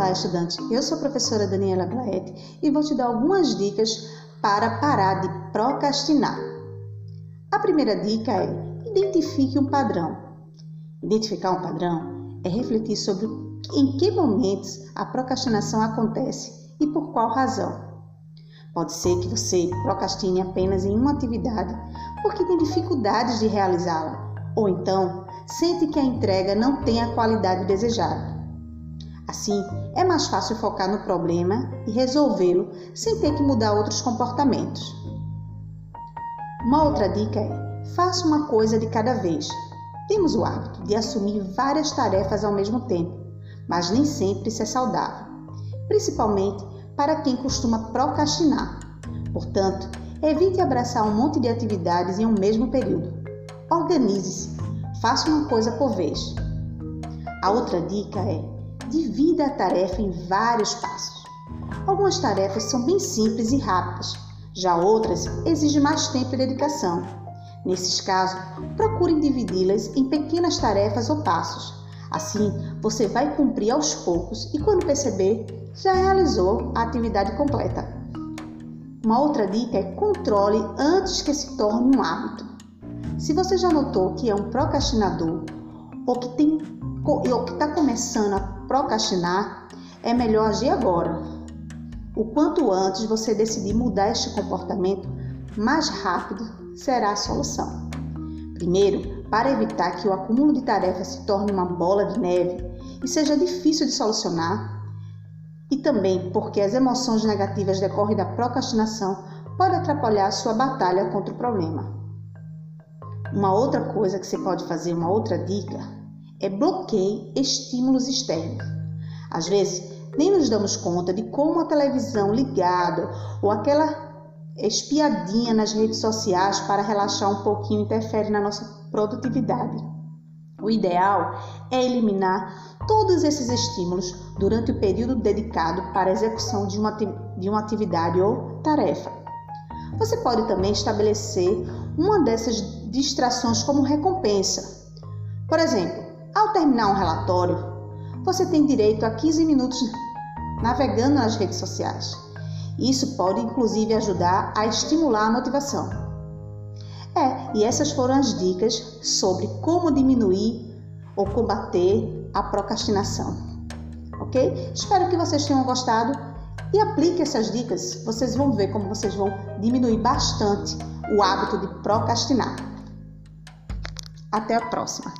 Olá, estudante. Eu sou a professora Daniela Glaete e vou te dar algumas dicas para parar de procrastinar. A primeira dica é identifique um padrão. Identificar um padrão é refletir sobre em que momentos a procrastinação acontece e por qual razão. Pode ser que você procrastine apenas em uma atividade porque tem dificuldades de realizá-la, ou então sente que a entrega não tem a qualidade desejada. Assim, é mais fácil focar no problema e resolvê-lo sem ter que mudar outros comportamentos. Uma outra dica é: faça uma coisa de cada vez. Temos o hábito de assumir várias tarefas ao mesmo tempo, mas nem sempre isso é saudável, principalmente para quem costuma procrastinar. Portanto, evite abraçar um monte de atividades em um mesmo período. Organize-se, faça uma coisa por vez. A outra dica é divida a tarefa em vários passos. Algumas tarefas são bem simples e rápidas, já outras exigem mais tempo e dedicação. Nesses casos, procure dividi-las em pequenas tarefas ou passos. Assim, você vai cumprir aos poucos e, quando perceber, já realizou a atividade completa. Uma outra dica é controle antes que se torne um hábito. Se você já notou que é um procrastinador ou que está começando a procrastinar, é melhor agir agora. O quanto antes você decidir mudar este comportamento, mais rápido será a solução. Primeiro, para evitar que o acúmulo de tarefas se torne uma bola de neve e seja difícil de solucionar, e também porque as emoções negativas decorrem da procrastinação podem atrapalhar a sua batalha contra o problema. Uma outra coisa que você pode fazer, uma outra dica, é bloqueie estímulos externos. Às vezes, nem nos damos conta de como a televisão ligada ou aquela espiadinha nas redes sociais para relaxar um pouquinho interfere na nossa produtividade. O ideal é eliminar todos esses estímulos durante o período dedicado para a execução de uma, de uma atividade ou tarefa. Você pode também estabelecer uma dessas distrações como recompensa. Por exemplo, ao terminar um relatório, você tem direito a 15 minutos navegando nas redes sociais. Isso pode inclusive ajudar a estimular a motivação. É, e essas foram as dicas sobre como diminuir ou combater a procrastinação. Ok? Espero que vocês tenham gostado e aplique essas dicas. Vocês vão ver como vocês vão diminuir bastante o hábito de procrastinar. Até a próxima!